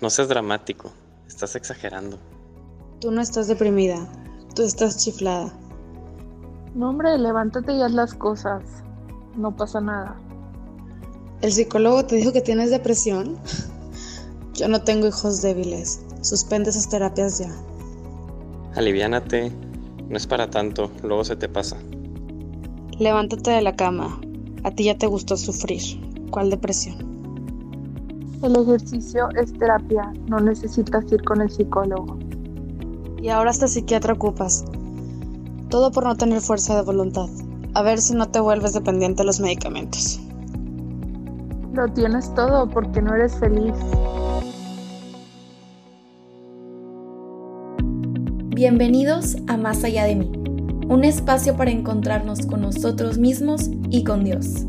No seas dramático, estás exagerando. Tú no estás deprimida, tú estás chiflada. No, hombre, levántate y haz las cosas. No pasa nada. ¿El psicólogo te dijo que tienes depresión? Yo no tengo hijos débiles. Suspende esas terapias ya. Aliviánate, no es para tanto, luego se te pasa. Levántate de la cama. A ti ya te gustó sufrir. ¿Cuál depresión? El ejercicio es terapia, no necesitas ir con el psicólogo. Y ahora hasta psiquiatra ocupas. Todo por no tener fuerza de voluntad. A ver si no te vuelves dependiente de los medicamentos. Lo tienes todo porque no eres feliz. Bienvenidos a Más allá de mí, un espacio para encontrarnos con nosotros mismos y con Dios.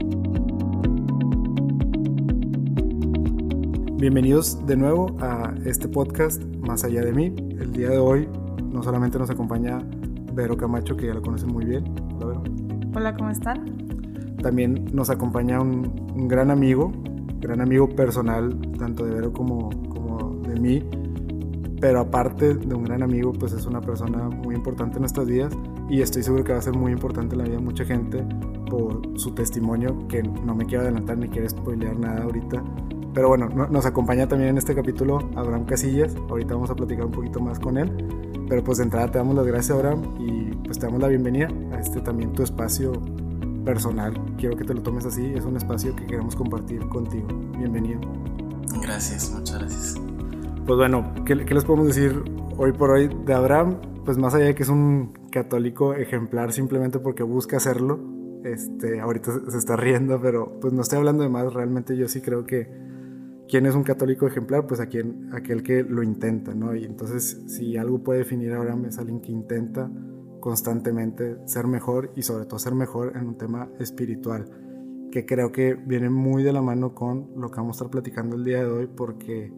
Bienvenidos de nuevo a este podcast Más allá de mí. El día de hoy no solamente nos acompaña Vero Camacho, que ya lo conocen muy bien. Hola, Vero. Hola, ¿cómo están? También nos acompaña un, un gran amigo, gran amigo personal, tanto de Vero como, como de mí, pero aparte de un gran amigo, pues es una persona muy importante en nuestras vidas y estoy seguro que va a ser muy importante en la vida de mucha gente por su testimonio, que no me quiero adelantar ni quiero spoilear nada ahorita. Pero bueno, nos acompaña también en este capítulo Abraham Casillas, ahorita vamos a platicar un poquito más con él, pero pues de entrada te damos las gracias Abraham y pues te damos la bienvenida a este también tu espacio personal, quiero que te lo tomes así, es un espacio que queremos compartir contigo. Bienvenido. Gracias, muchas gracias. Pues bueno, ¿qué, les podemos decir hoy por hoy de Abraham? Pues más allá de que es un católico ejemplar simplemente porque busca hacerlo, este, ahorita se está riendo, pero pues no estoy hablando de más, realmente yo sí creo que quién es un católico ejemplar, pues a quien, aquel que lo intenta, ¿no? Y entonces si algo puede definir a Abraham es alguien que intenta constantemente ser mejor y sobre todo ser mejor en un tema espiritual, que creo que viene muy de la mano con lo que vamos a estar platicando el día de hoy, porque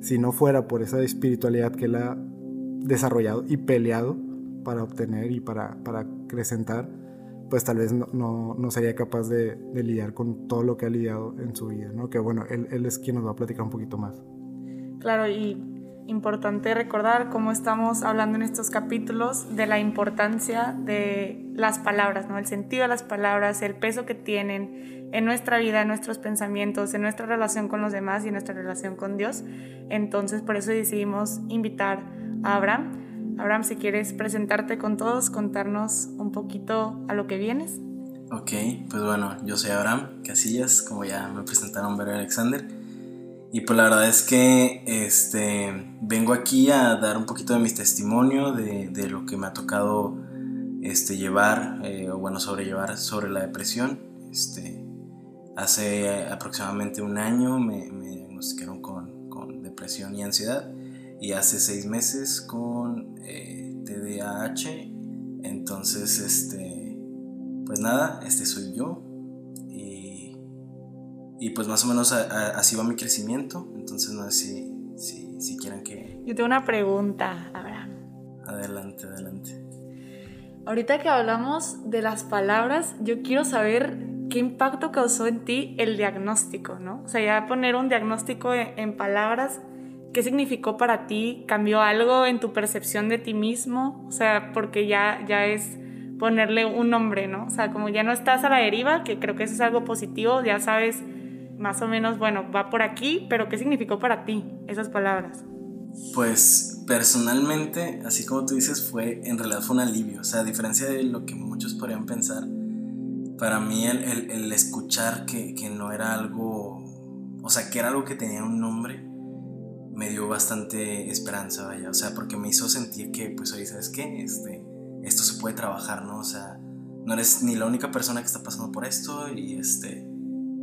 si no fuera por esa espiritualidad que él ha desarrollado y peleado para obtener y para, para acrecentar, pues tal vez no, no, sería capaz de, lidiar con todo lo que ha lidiado en su vida, ¿no? Que bueno, él, él es quien nos va a platicar un poquito más. Claro, y importante recordar cómo estamos hablando en estos capítulos de la importancia de las palabras, ¿no? El sentido de las palabras, el peso que tienen en nuestra vida, en nuestros pensamientos, en nuestra relación con los demás y en nuestra relación con Dios. Entonces, por eso decidimos invitar a Abraham. Abraham, si quieres presentarte con todos, contarnos un poquito a lo que vienes. Ok, pues bueno, yo soy Abraham Casillas, como ya me presentaron Vera Alexander. Y pues la verdad es que este, vengo aquí a dar un poquito de mi testimonio, de, de lo que me ha tocado este, llevar, eh, o bueno, sobrellevar sobre la depresión. Este, hace aproximadamente un año me, me diagnosticaron con, con, depresión y ansiedad y hace seis meses con eh, TDAH. Entonces, este, pues nada, este soy yo. Y pues más o menos así va mi crecimiento. Entonces no sé si, si, si quieran que... Yo tengo una pregunta, Abraham. Adelante, adelante. Ahorita que hablamos de las palabras, yo quiero saber qué impacto causó en ti el diagnóstico, ¿no? O sea, ya poner un diagnóstico en, palabras, ¿qué significó para ti? ¿Cambió algo en tu percepción de ti mismo? O sea, porque ya, ya es ponerle un nombre, ¿no? O sea, como ya no estás a la deriva, que creo que eso es algo positivo, ya sabes más o menos, bueno, va por aquí, pero ¿qué significó para ti esas palabras? Pues personalmente, así como tú dices, fue en realidad fue un alivio. O sea, a diferencia de lo que muchos podrían pensar, para mí el, el, escuchar que, que, no era algo, o sea, que era algo que tenía un nombre, me dio bastante esperanza, vaya. O sea, porque me hizo sentir que, pues, oye, ¿sabes qué? Este, esto se puede trabajar, ¿no? O sea, no eres ni la única persona que está pasando por esto y este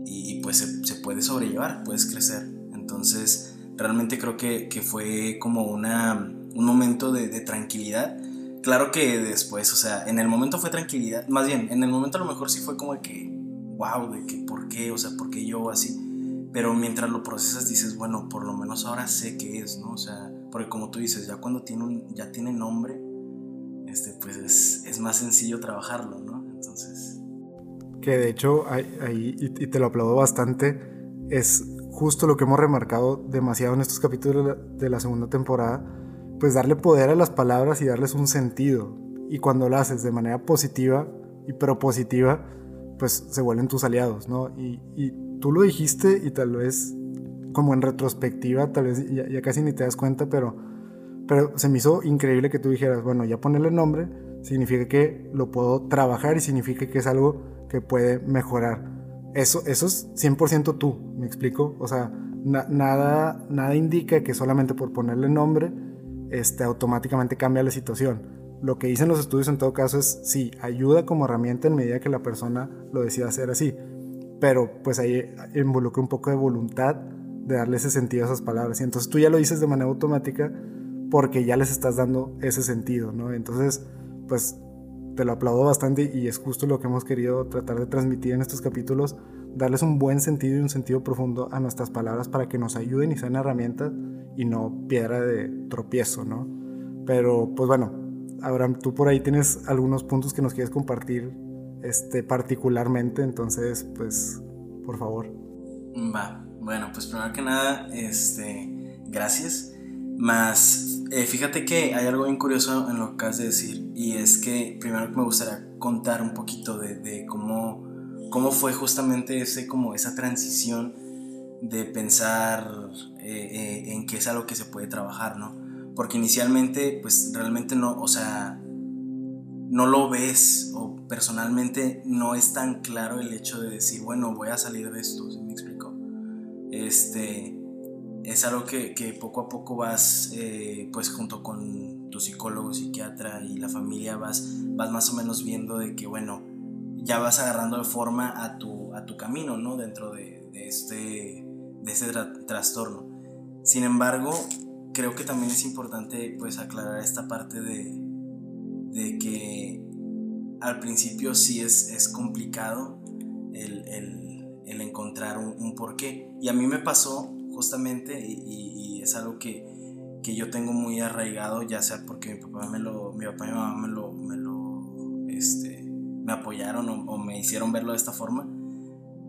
y, pues se, puede sobrellevar, puedes crecer. Entonces, realmente creo que, que fue como una, un momento de, de, tranquilidad. Claro que después, o sea, en el momento fue tranquilidad, más bien, en el momento a lo mejor sí fue como de que, wow, de que, ¿por qué? O sea, ¿por qué yo así? Pero mientras lo procesas dices, bueno, por lo menos ahora sé qué es, ¿no? O sea, porque como tú dices, ya cuando tiene un, ya tiene nombre, este, pues es, más sencillo trabajarlo, ¿no? Entonces que de hecho ahí, y te lo aplaudo bastante, es justo lo que hemos remarcado demasiado en estos capítulos de la segunda temporada, pues darle poder a las palabras y darles un sentido. Y cuando lo haces de manera positiva y propositiva, pues se vuelven tus aliados, ¿no? Y, tú lo dijiste y tal vez como en retrospectiva, tal vez ya, casi ni te das cuenta, pero, pero se me hizo increíble que tú dijeras, bueno, ya ponerle nombre significa que lo puedo trabajar y significa que es algo que puede mejorar. Eso, eso es 100% tú, ¿me explico? O sea, nada, nada indica que solamente por ponerle nombre este, automáticamente cambia la situación lo que dicen los estudios en todo caso es sí, ayuda como herramienta en medida que la persona lo decida hacer así. Pero pues ahí involucra un poco de voluntad de darle ese sentido a esas palabras. Y entonces tú ya lo dices de manera automática porque ya les estás dando ese sentido, ¿no? Entonces, pues te lo aplaudo bastante y es justo lo que hemos querido tratar de transmitir en estos capítulos, darles un buen sentido y un sentido profundo a nuestras palabras para que nos ayuden y sean herramientas y no piedra de tropiezo, ¿no? Pero pues bueno, Abraham, tú por ahí tienes algunos puntos que nos quieres compartir este, particularmente, entonces, pues, por favor. Va, bueno, pues primero que nada, este, gracias. Más, eh, fíjate que hay algo bien curioso en lo que acabas de decir, y es que primero me gustaría contar un poquito de, cómo, cómo fue justamente ese, como esa transición de pensar eh, eh, en que es algo que se puede trabajar, ¿no? Porque inicialmente pues realmente no, o sea, no lo ves o personalmente no es tan claro el hecho de decir, bueno, voy a salir de esto, ¿sí me explico? Este, es algo que, poco a poco vas, eh, pues junto con tu psicólogo, psiquiatra y la familia vas, vas más o menos viendo de que, bueno, ya vas agarrando forma a tu, a tu camino, ¿no? Dentro de, este, de ese trastorno. Sin embargo, creo que también es importante pues aclarar esta parte de, de que al principio sí es, es complicado el, el, encontrar un, porqué. Y a mí me pasó justamente y, es algo que, que, yo tengo muy arraigado, ya sea porque mi papá, me lo, mi papá y mi mamá me lo, me lo este, me apoyaron o me hicieron verlo de esta forma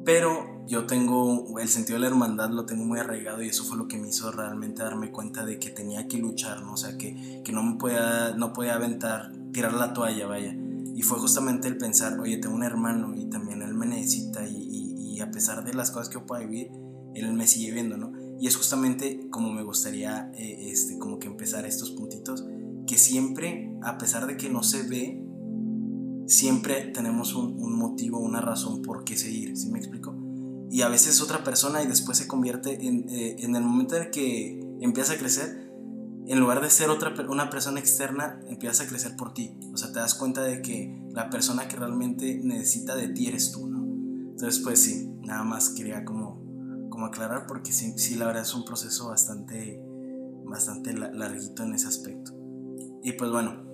pero yo tengo el sentido de la hermandad, lo tengo muy arraigado y eso fue lo que me hizo realmente darme cuenta de que tenía que luchar, ¿no? O sea, que, que no me podía, no podía aventar, tirar la toalla, vaya. Y fue justamente el pensar, oye, tengo un hermano y también él me necesita y, a pesar de las cosas que yo pueda vivir, él me sigue viendo, ¿no? Y es justamente como me gustaría, eh, este, como que empezar estos puntitos, que siempre, a pesar de que no se ve, siempre tenemos un, motivo, una razón por qué seguir, ¿sí me explico? Y a veces otra persona y después se convierte en, eh, en el momento en que empieza a crecer, en lugar de ser otra, una persona externa, empieza a crecer por ti. O sea, te das cuenta de que la persona que realmente necesita de ti eres tú, ¿no? Entonces, pues sí, nada más quería como, como aclarar porque sí, sí, la verdad es un proceso bastante, bastante larguito en ese aspecto. Y pues bueno,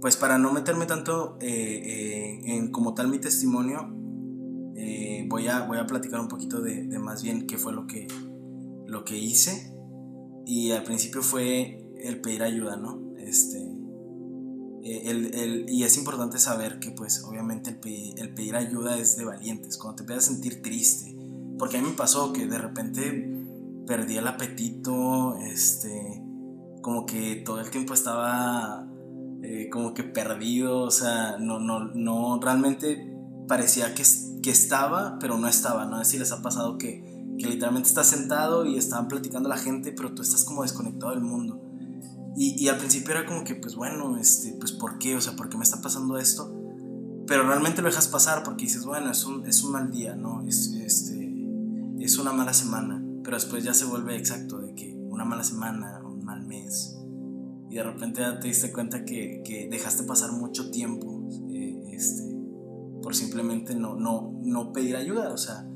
pues para no meterme tanto eh, eh, en como tal mi testimonio, eh, voy, a, voy a platicar un poquito de, más bien qué fue lo que, lo que hice. Y al principio fue el pedir ayuda, ¿no? Este, el, y es importante saber que pues obviamente el pedir, el ayuda es de valientes, cuando te empiezas sentir triste. Porque a mí me pasó que de repente perdí el apetito, este, como que todo el tiempo estaba eh, como que perdido, o sea, no, no, no, realmente parecía que, que estaba, pero no estaba, ¿no? Es si les ha pasado que, que literalmente estás sentado y estaban platicando la gente, pero tú estás como desconectado del mundo. Y, y, al principio era como que, pues bueno, este, pues ¿por qué? O sea, ¿por qué me está pasando esto? Pero realmente lo dejas pasar porque dices, bueno, es un, es un mal día, ¿no? Es, este, es una mala semana. Pero después ya se vuelve exacto de que una mala semana, un mal mes, y de repente te diste cuenta que, que dejaste pasar mucho tiempo eh, este, por simplemente no, no, no pedir ayuda, o sea,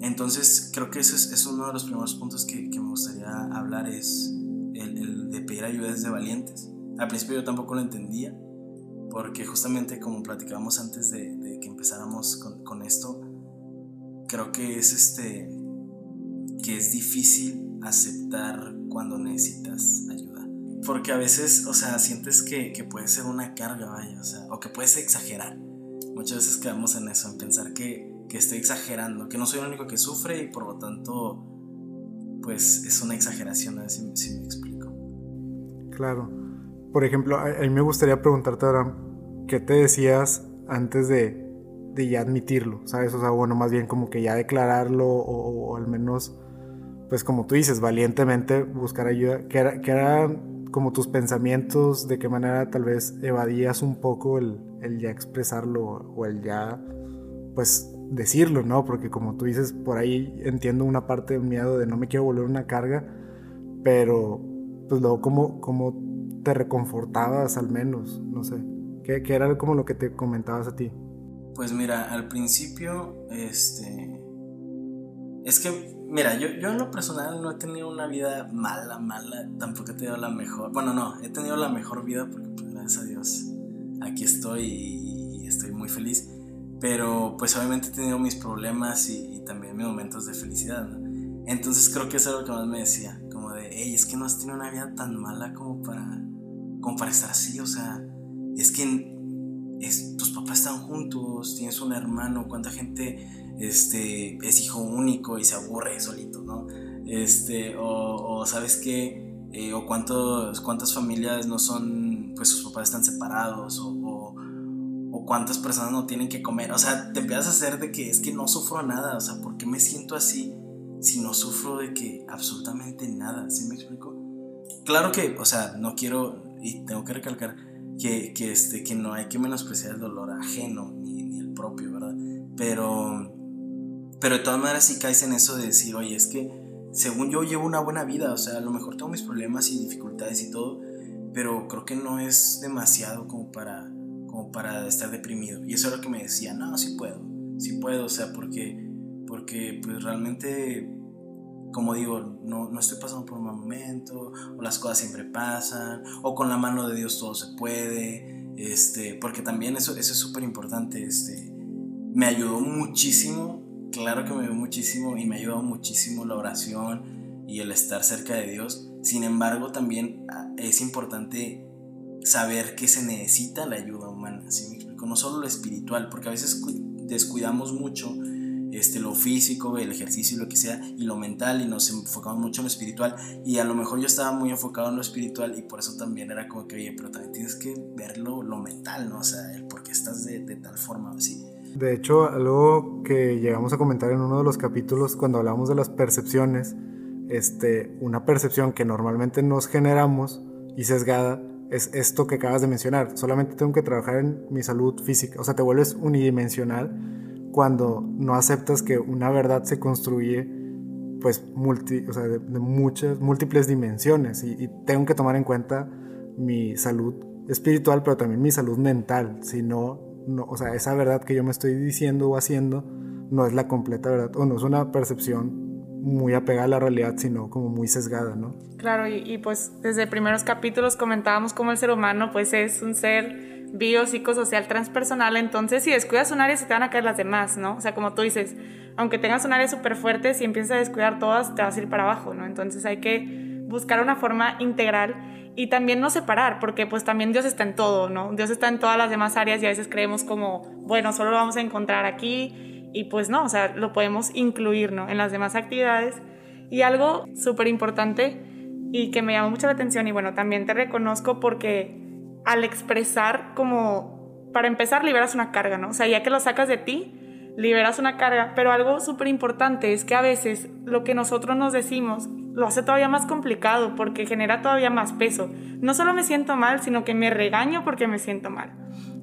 entonces creo que ese es, es uno de los primeros puntos que, que me gustaría hablar, es el, de pedir ayuda desde valientes. Al principio yo tampoco lo entendía, porque justamente como platicábamos antes de, de que empezáramos con, con, esto, creo que es este que es difícil aceptar cuando necesitas porque a veces, o sea, sientes que, que, puede ser una carga, vaya, o sea, o que puedes exagerar. Muchas veces quedamos en eso, en pensar que, que estoy exagerando, que no soy el único que sufre y por lo tanto pues es una exageración, a ver si, me explico. Claro. Por ejemplo, a, a, mí me gustaría preguntarte ahora, ¿qué te decías antes de, de ya admitirlo? ¿Sabes? O sea, bueno, más bien como que ya declararlo o, o al menos, pues como tú dices, valientemente buscar ayuda. ¿Qué era, qué eran como tus pensamientos? ¿De qué manera tal vez evadías un poco el, el ya expresarlo o el ya, pues decirlo, ¿no? Porque como tú dices, por ahí entiendo una parte del miedo de no me quiero volver una carga, pero pues luego como, como te reconfortabas al menos, no sé, ¿qué, ¿qué, era como lo que te comentabas a ti? Pues mira, al principio, este, es que, mira, yo, yo en lo personal no he tenido una vida mala, mala, tampoco he tenido la mejor, bueno, no, he tenido la mejor vida porque pues gracias a Dios aquí estoy y estoy muy feliz pero pues obviamente he tenido mis problemas y, y, también mis momentos de felicidad, ¿no? Entonces creo que eso es lo que más me decía, como de, hey, es que no has tenido una vida tan mala como para, como para estar así, o sea, es que es, tus papás están juntos, tienes un hermano, cuánta gente este, es hijo único y se aburre solito, ¿no? Este, o, o sabes qué, eh, o cuántos, cuántas familias no son, pues sus papás están separados, o, cuántas personas no tienen que comer. O sea, te empiezas a hacer de que es que no sufro nada. O sea, ¿por qué me siento así si no sufro de que absolutamente nada? ¿Sí me explico? Claro que, o sea, no quiero, y tengo que recalcar, que, que, este, que no hay que menospreciar el dolor ajeno ni, ni el propio, ¿verdad? Pero, pero de todas maneras sí caes en eso de decir, oye, es que según yo llevo una buena vida. O sea, a lo mejor tengo mis problemas y dificultades y todo, pero creo que no es demasiado como para como para estar deprimido. Y eso es lo que me decía, no, sí puedo, sí puedo, o sea, porque, porque pues realmente, como digo, no, no estoy pasando por un mal momento, o las cosas siempre pasan, o con la mano de Dios todo se puede, este, porque también eso, eso es súper importante, este, me ayudó muchísimo, claro que me ayudó muchísimo, y me ayudó muchísimo la oración y el estar cerca de Dios. Sin embargo, también ah, es importante saber que se necesita la ayuda humana, ¿sí me explico? No solo lo espiritual, porque a veces descuidamos mucho este, lo físico, el ejercicio y lo que sea, y lo mental, y nos enfocamos mucho en lo espiritual, y a lo mejor yo estaba muy enfocado en lo espiritual, y por eso también era como que, oye, pero también tienes que verlo lo mental, ¿no? O sea, el por qué estás de, de tal forma, así. De hecho, algo que llegamos a comentar en uno de los capítulos cuando hablamos de las percepciones, este, una percepción que normalmente nos generamos y sesgada es esto que acabas de mencionar. Solamente tengo que trabajar en mi salud física. O sea, te vuelves unidimensional cuando no aceptas que una verdad se construye pues multi, o sea, de, muchas, múltiples dimensiones y, y, tengo que tomar en cuenta mi salud espiritual, pero también mi salud mental. Si no, no, o sea, esa verdad que yo me estoy diciendo o haciendo no es la completa verdad o no es una percepción muy apegada a la realidad, sino como muy sesgada, ¿no? Claro, y, y, pues desde primeros capítulos comentábamos cómo el ser humano pues es un ser biopsicosocial transpersonal, entonces si descuidas un área se te van a caer las demás, ¿no? O sea, como tú dices, aunque tengas un área súper fuerte, si empiezas a descuidar todas, te vas a ir para abajo, ¿no? Entonces hay que buscar una forma integral y también no separar, porque pues también Dios está en todo, ¿no? Dios está en todas las demás áreas y a veces creemos como, bueno, solo lo vamos a encontrar aquí y pues no, o sea, lo podemos incluir, ¿no? En las demás actividades. Y algo súper importante y que me llamó mucho la atención y bueno, también te reconozco porque al expresar como, para empezar, liberas una carga, ¿no? O sea, ya que lo sacas de ti, liberas una carga, pero algo súper importante es que a veces lo que nosotros nos decimos lo hace todavía más complicado porque genera todavía más peso. No solo me siento mal, sino que me regaño porque me siento mal.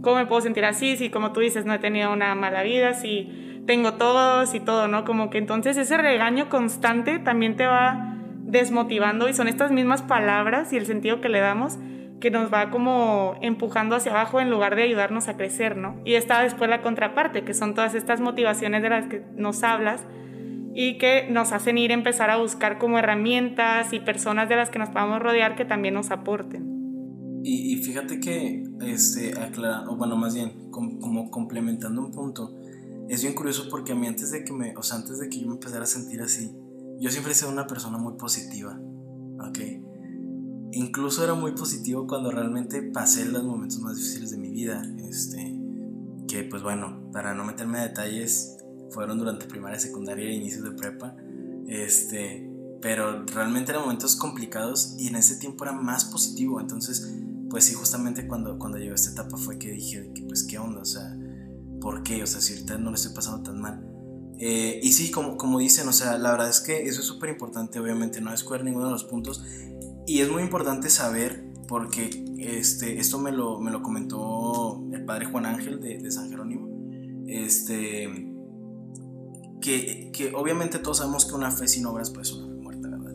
¿Cómo me puedo sentir así? Si como tú dices, no he tenido una mala vida, si tengo todos y todo, ¿no? Como que entonces ese regaño constante también te va desmotivando y son estas mismas palabras y el sentido que le damos que nos va como empujando hacia abajo en lugar de ayudarnos a crecer, ¿no? Y está después la contraparte, que son todas estas motivaciones de las que nos hablas y que nos hacen ir a empezar a buscar como herramientas y personas de las que nos podamos rodear que también nos aporten. Y, y fíjate que, este, aclara, o bueno, más bien, com, como complementando un punto, es bien curioso porque a mí antes de que me, o sea, antes de que yo me empezara a sentir así, yo siempre he sido una persona muy positiva, ¿ok? Incluso era muy positivo cuando realmente pasé los momentos más difíciles de mi vida, este, que pues bueno, para no meterme a detalles, fueron durante primaria, secundaria e inicios de prepa, este, pero realmente eran momentos complicados y en ese tiempo era más positivo, entonces pues sí, justamente cuando, cuando llegó esta etapa fue que dije, que, pues qué onda, o sea, ¿por qué? O sea, si ahorita no le estoy pasando tan mal. Eh, y sí, como, como dicen, o sea, la verdad es que eso es súper importante, obviamente, no descuidar ninguno de los puntos. Y es muy importante saber, porque este, esto me lo, me lo comentó el padre Juan Ángel de, San Jerónimo, este, que, que, obviamente todos sabemos que una fe sin obras pues es una fe muerta, ¿verdad?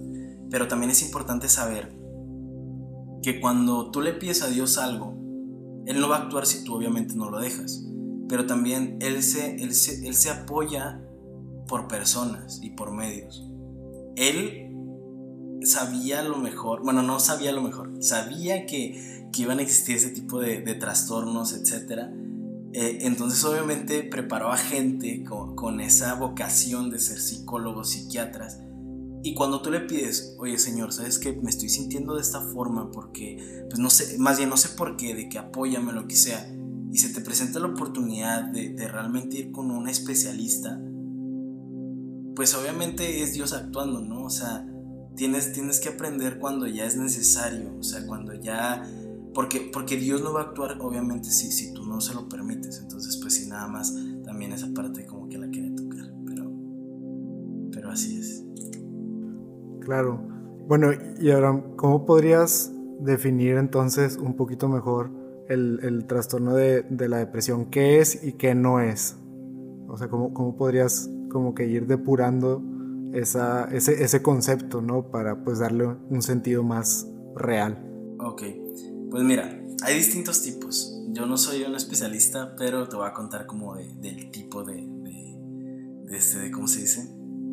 Pero también es importante saber que cuando tú le pides a Dios algo, Él no va a actuar si tú obviamente no lo dejas. Pero también Él se, él se, él se apoya por personas y por medios. Él sabía lo mejor, bueno, no sabía lo mejor, sabía que, que iban a existir ese tipo de, trastornos, etc. Eh, entonces obviamente preparó a gente con, con, esa vocación de ser psicólogos, psiquiatras, y cuando tú le pides, oye Señor, ¿sabes que Me estoy sintiendo de esta forma porque, pues no sé, más bien no sé por qué, de que apóyame, lo que sea. Y se te presenta la oportunidad de, de realmente ir con un especialista, pues obviamente es Dios actuando, ¿no? O sea, tienes, tienes que aprender cuando ya es necesario, o sea, cuando ya... Porque, porque Dios no va a actuar, obviamente, si, si tú no se lo permites. Entonces, pues sí, nada más, también esa parte como que la quería tocar. Pero, pero así es. Claro. Bueno, y ahora, ¿cómo podrías definir entonces un poquito mejor el, el trastorno de, de, la depresión? ¿Qué es y qué no es? O sea, ¿cómo, cómo podrías como que ir depurando esa, ese, ese, concepto, ¿no? Para pues darle un sentido más real. Ok, pues mira, hay distintos tipos. Yo no soy un especialista, pero te voy a contar como de, del tipo de, de, de, este, de, ¿cómo se dice?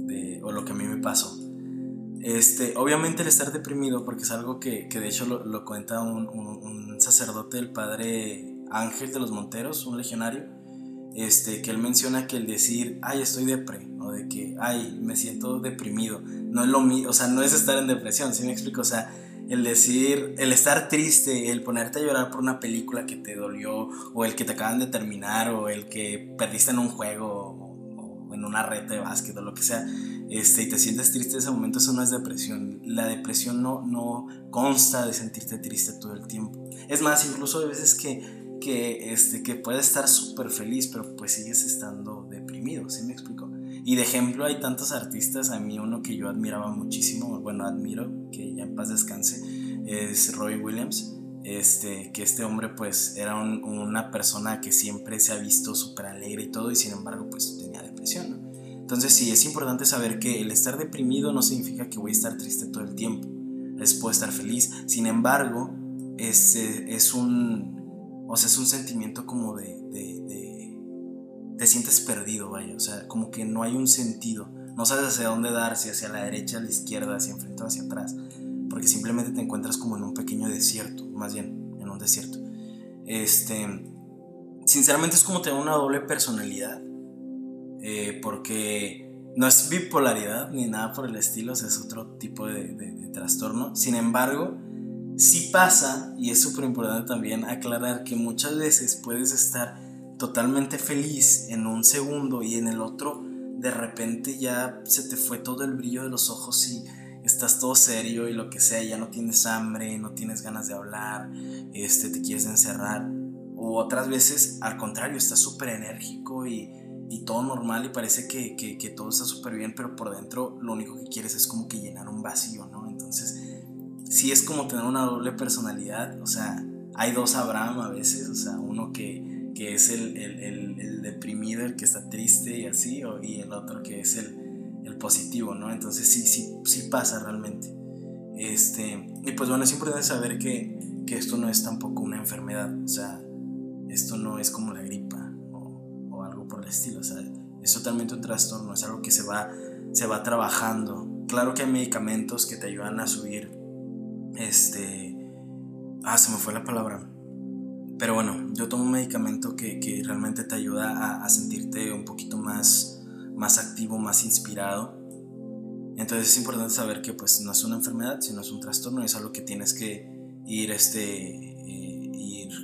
De, o lo que a mí me pasó. Este, obviamente el estar deprimido, porque es algo que, que de hecho lo, lo cuenta un, un, un, sacerdote, el padre Ángel de los Monteros, un legionario, este, que él menciona que el decir, ay, estoy depre, de que, ay, me siento deprimido, no es lo mismo, o sea, no es estar en depresión, ¿sí me explico? O sea, el decir, el estar triste, el ponerte a llorar por una película que te dolió, o el que te acaban de terminar, o el que perdiste en un juego, o, o en una reta de básquet, o lo que sea, este, y te sientes triste en ese momento, eso no es depresión. La depresión no, no consta de sentirte triste todo el tiempo. Es más, incluso hay veces que, que, este, que puedes estar súper feliz, pero pues sigues estando deprimido, ¿sí me explico? Y de ejemplo hay tantos artistas, a mí uno que yo admiraba muchísimo, bueno, admiro, que ya en paz descanse, es Roy Williams. Este, que este hombre pues era un, una persona que siempre se ha visto súper alegre y todo y sin embargo pues tenía depresión. Entonces sí, es importante saber que el estar deprimido no significa que voy a estar triste todo el tiempo. Es puedo estar feliz. Sin embargo, es, es un. O sea, es un sentimiento como de, Te sientes perdido, vaya. O sea, como que no hay un sentido. No sabes hacia dónde dar, si hacia la derecha, a la izquierda, hacia enfrente o hacia atrás. Porque simplemente te encuentras como en un pequeño desierto. Más bien, en un desierto. Este. Sinceramente es como tener una doble personalidad eh, porque no es bipolaridad ni nada por el estilo, es otro tipo de, de trastorno. Sin embargo, sí pasa, y es súper importante también aclarar que muchas veces puedes estar totalmente feliz en un segundo y en el otro de repente ya se te fue todo el brillo de los ojos y estás todo serio y lo que sea, ya no tienes hambre, no tienes ganas de hablar, este, te quieres encerrar. O otras veces, al contrario, estás súper enérgico y, y todo normal y parece que, que, que todo está súper bien, pero por dentro lo único que quieres es como que llenar un vacío, ¿no? Entonces, sí es como tener una doble personalidad, o sea, hay dos Abraham a veces, o sea, uno que, que es el, el, el, deprimido, el que está triste y así, o, y el otro que es el, positivo, ¿no? Entonces sí, sí, sí pasa realmente. Este, y pues bueno, es importante saber que, que esto no es tampoco una enfermedad, o sea, esto no es como la gripa por el estilo, o sea, es totalmente un trastorno, es algo que se va, se va trabajando. Claro que hay medicamentos que te ayudan a subir, este, ah, se me fue la palabra, pero bueno, yo tomo un medicamento que, que realmente te ayuda a, a, sentirte un poquito más, más activo, más inspirado. Entonces es importante saber que pues no es una enfermedad, sino es un trastorno, es algo que tienes que ir este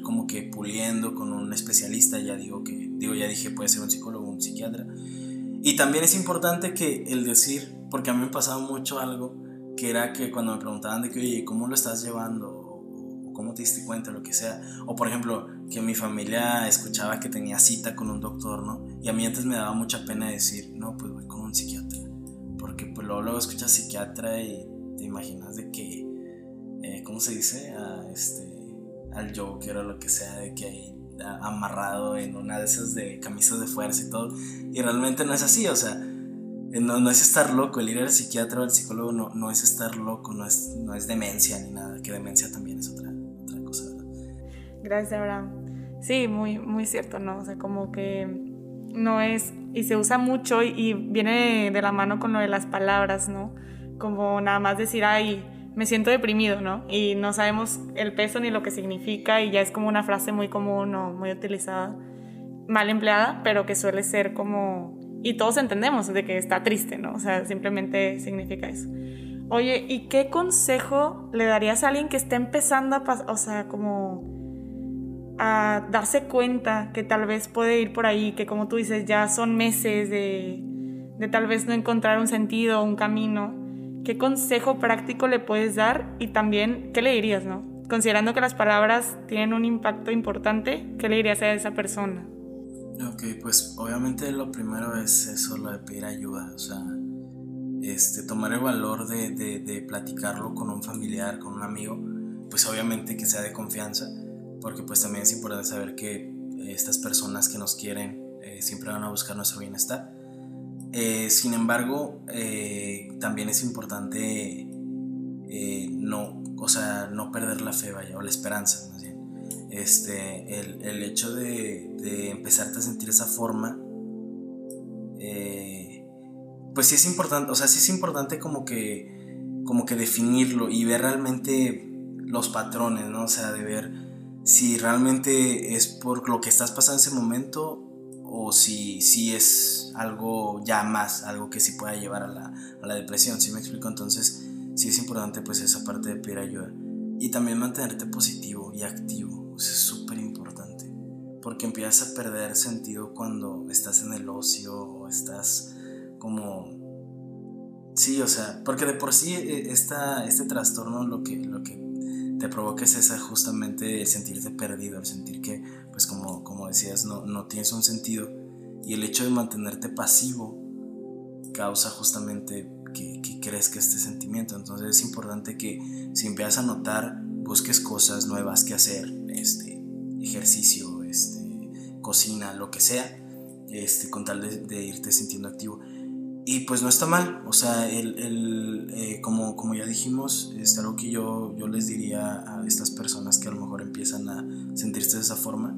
como que puliendo con un especialista, ya digo que, digo, ya dije, puede ser un psicólogo, un psiquiatra. Y también es importante que el decir, porque a mí me pasaba mucho algo que era que cuando me preguntaban de que, oye, ¿cómo lo estás llevando? Cómo te diste cuenta, lo que sea. O por ejemplo, que mi familia escuchaba que tenía cita con un doctor, ¿no? Y a mí antes me daba mucha pena decir, no, pues voy con un psiquiatra. Porque pues luego, luego escuchas psiquiatra y te imaginas de que, eh, ¿cómo se dice? Este, al Joker o lo que sea, de que hay amarrado en una de esas de camisas de fuerza y todo. Y realmente no es así, o sea, eh, no, no es estar loco, el ir al psiquiatra o al psicólogo no, no es estar loco, no es, no es demencia ni nada, que demencia también es otra. Gracias, Abraham. Sí, muy, muy cierto, ¿no? O sea, como que no es, y se usa mucho y, viene de la mano con lo de las palabras, ¿no? Como nada más decir, ay, me siento deprimido, ¿no? Y no sabemos el peso ni lo que significa y ya es como una frase muy común o muy utilizada, mal empleada, pero que suele ser como... Y todos entendemos de que está triste, ¿no? O sea, simplemente significa eso. Oye, ¿y qué consejo le darías a alguien que está empezando a pasar, o sea, como a darse cuenta que tal vez puede ir por ahí, que como tú dices, ya son meses de, de tal vez no encontrar un sentido, un camino? ¿Qué consejo práctico le puedes dar y también qué le dirías, no? Considerando que las palabras tienen un impacto importante, ¿qué le dirías a esa persona? Ok, pues obviamente lo primero es eso, lo de pedir ayuda, o sea, este, tomar el valor de, de, de platicarlo con un familiar, con un amigo, pues obviamente que sea de confianza, porque pues también es importante saber que estas personas que nos quieren eh, siempre van a buscar nuestro bienestar eh, sin embargo, eh, también es importante eh, no, o sea, no perder la fe, vaya, o la esperanza, más bien. Este, el, el hecho de, de, empezarte a sentir esa forma, pues sí es importante, o sea, sí es importante como que, como que definirlo y ver realmente los patrones, ¿no? O sea, de ver si realmente es por lo que estás pasando en ese momento o si, si es algo ya más, algo que sí pueda llevar a la, a la depresión, ¿sí me explico? Entonces sí es importante pues esa parte de pedir ayuda. Y también mantenerte positivo y activo, es súper importante, porque empiezas a perder sentido cuando estás en el ocio o estás como... Sí, o sea, porque de por sí eh, esta, este trastorno lo que, lo que te provoca es esa justamente el sentirte perdido, el sentir que, pues como, como decías, no, no tienes un sentido. Y el hecho de mantenerte pasivo causa justamente que, que crezca este sentimiento. Entonces es importante que si empiezas a notar, busques cosas nuevas que hacer, este, ejercicio, este, cocina, lo que sea, este, con tal de, de irte sintiendo activo. Y pues no está mal, o sea, el, el eh, como, como ya dijimos, es algo que yo, yo les diría a estas personas que a lo mejor empiezan a sentirse de esa forma.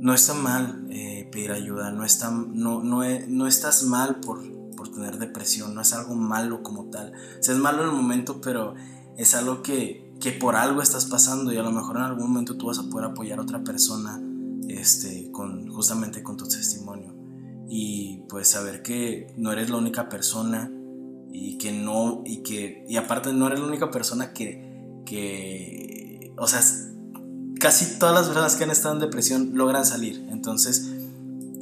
No está mal eh, pedir ayuda, no, está, no, no, no estás mal por, por tener depresión, no es algo malo como tal. O sea, es malo en el momento, pero es algo que, que por algo estás pasando y a lo mejor en algún momento tú vas a poder apoyar a otra persona este, con, justamente con tu testimonio y pues saber que no eres la única persona y que no, y que, y aparte no eres la única persona que, que, o sea, casi todas las personas que han estado en depresión logran salir, entonces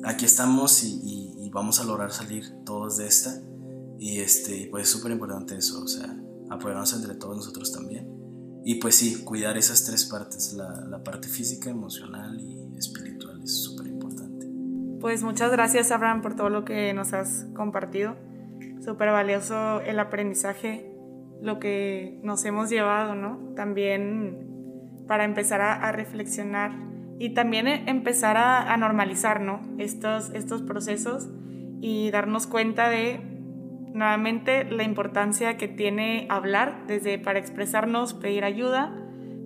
aquí estamos y, y, y vamos a lograr salir todos de esta y este, pues es súper importante eso, o sea, apoyarnos entre todos nosotros también. Y pues sí, cuidar esas tres partes, la, la parte física, emocional y espiritual es súper pues muchas gracias Abraham por todo lo que nos has compartido. Súper valioso el aprendizaje, lo que nos hemos llevado, ¿no? También para empezar a, reflexionar y también empezar a, a, normalizar, ¿no? Estos, estos procesos y darnos cuenta de, nuevamente, la importancia que tiene hablar, desde para expresarnos, pedir ayuda,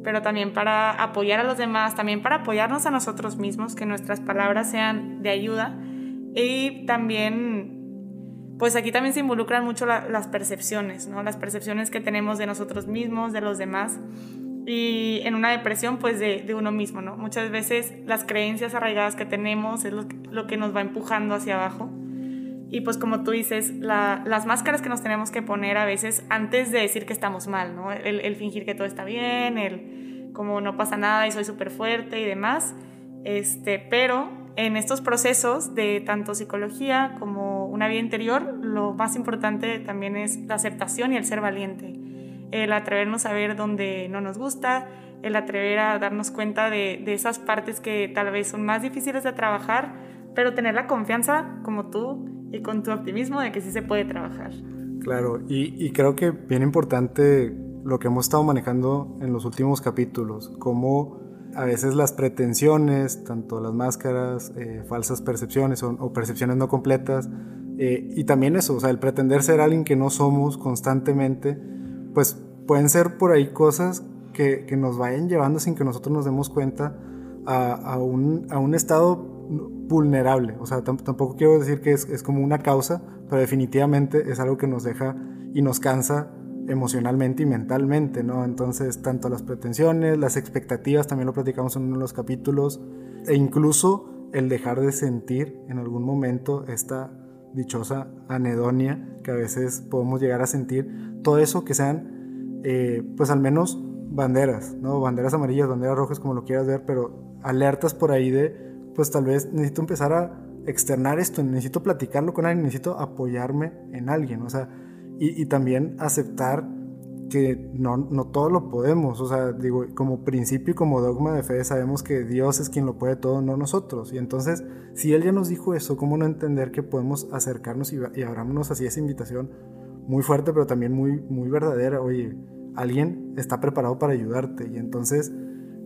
pero también para apoyar a los demás, también para apoyarnos a nosotros mismos, que nuestras palabras sean de ayuda. Y también, pues aquí también se involucran mucho la, las percepciones, ¿no? Las percepciones que tenemos de nosotros mismos, de los demás. Y en una depresión, pues de, uno mismo, ¿no? Muchas veces las creencias arraigadas que tenemos es lo que nos va empujando hacia abajo. Y pues como tú dices, la, las máscaras que nos tenemos que poner a veces antes de decir que estamos mal, ¿no? El, fingir que todo está bien, el como no pasa nada y soy súper fuerte y demás. Este, pero en estos procesos de tanto psicología como una vida interior, lo más importante también es la aceptación y el ser valiente. El atrevernos a ver dónde no nos gusta, el atrever a darnos cuenta de esas partes que tal vez son más difíciles de trabajar, pero tener la confianza como tú y con tu optimismo de que sí se puede trabajar. Claro, y, y creo que bien importante lo que hemos estado manejando en los últimos capítulos, cómo a veces las pretensiones, tanto las máscaras, eh, falsas percepciones o, percepciones no completas, eh, y también eso, o sea, el pretender ser alguien que no somos constantemente, pues pueden ser por ahí cosas que, que nos vayan llevando sin que nosotros nos demos cuenta a, a, un, a un, estado vulnerable. O sea, tampoco quiero decir que es, es como una causa, pero definitivamente es algo que nos deja y nos cansa emocionalmente y mentalmente, ¿no? Entonces, tanto las pretensiones, las expectativas, también lo platicamos en uno de los capítulos, e incluso el dejar de sentir en algún momento esta dichosa anedonia que a veces podemos llegar a sentir, todo eso que sean, eh, pues al menos banderas, ¿no? Banderas amarillas, banderas rojas, como lo quieras ver, pero alertas por ahí de, pues tal vez necesito empezar a externar esto, necesito platicarlo con alguien, necesito apoyarme en alguien, o sea, y, también aceptar que no, no todo lo podemos, o sea, digo, como principio y como dogma de fe sabemos que Dios es quien lo puede todo, no nosotros. Y entonces, si Él ya nos dijo eso, ¿cómo no entender que podemos acercarnos y, y abrámonos así esa invitación muy fuerte, pero también muy, muy verdadera? Oye, alguien está preparado para ayudarte y entonces,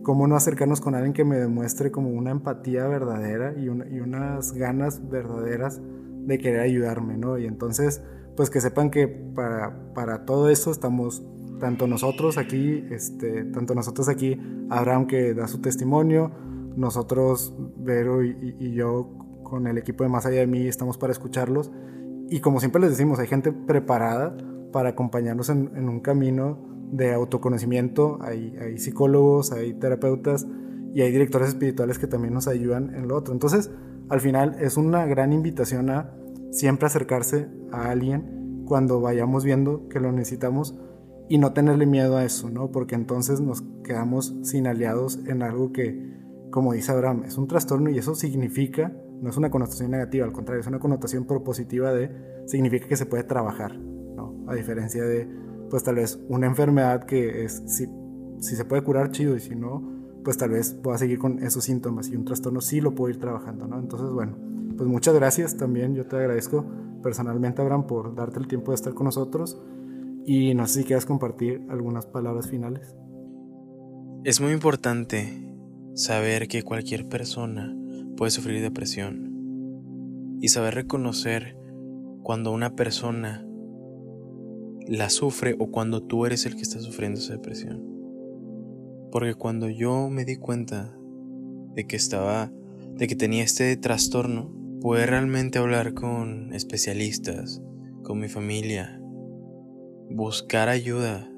¿cómo no acercarnos con alguien que me demuestre como una empatía verdadera y, unas ganas verdaderas de querer ayudarme, ¿no? Y entonces pues que sepan que para, para todo esto estamos tanto nosotros aquí, este, tanto nosotros aquí, Abraham que da su testimonio, nosotros, Vero y, yo con el equipo de Más Allá de mí estamos para escucharlos. Y como siempre les decimos, hay gente preparada para acompañarnos en un camino de autoconocimiento, hay, hay, psicólogos, hay terapeutas y hay directores espirituales que también nos ayudan en lo otro. Entonces, al final es una gran invitación a siempre acercarse a alguien cuando vayamos viendo que lo necesitamos y no tenerle miedo a eso, ¿no? Porque entonces nos quedamos sin aliados en algo que, como dice Abraham, es un trastorno y eso significa, no es una connotación negativa, al contrario, es una connotación propositiva de, significa que se puede trabajar, ¿no? A diferencia de, pues tal vez una enfermedad que es, si, si se puede curar, chido, y si no, pues tal vez pueda seguir con esos síntomas y un trastorno sí lo puedo ir trabajando, ¿no? Entonces, bueno, pues muchas gracias también. Yo te agradezco personalmente, Abraham, por darte el tiempo de estar con nosotros. Y no sé si quieras compartir algunas palabras finales. Es muy importante saber que cualquier persona puede sufrir depresión y saber reconocer cuando una persona la sufre o cuando tú eres el que está sufriendo esa depresión. Porque cuando yo me di cuenta de que estaba, de que tenía este trastorno, Poder realmente hablar con especialistas, con mi familia, buscar ayuda,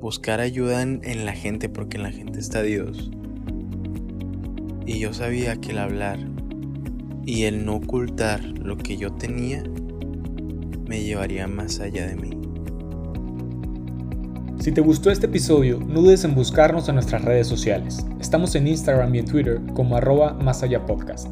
buscar ayuda en, la gente porque en la gente está Dios. Y yo sabía que el hablar y el no ocultar lo que yo tenía me llevaría más allá de mí. Si te gustó este episodio, no dudes en buscarnos en nuestras redes sociales. Estamos en Instagram y en Twitter como arroba más allá podcast.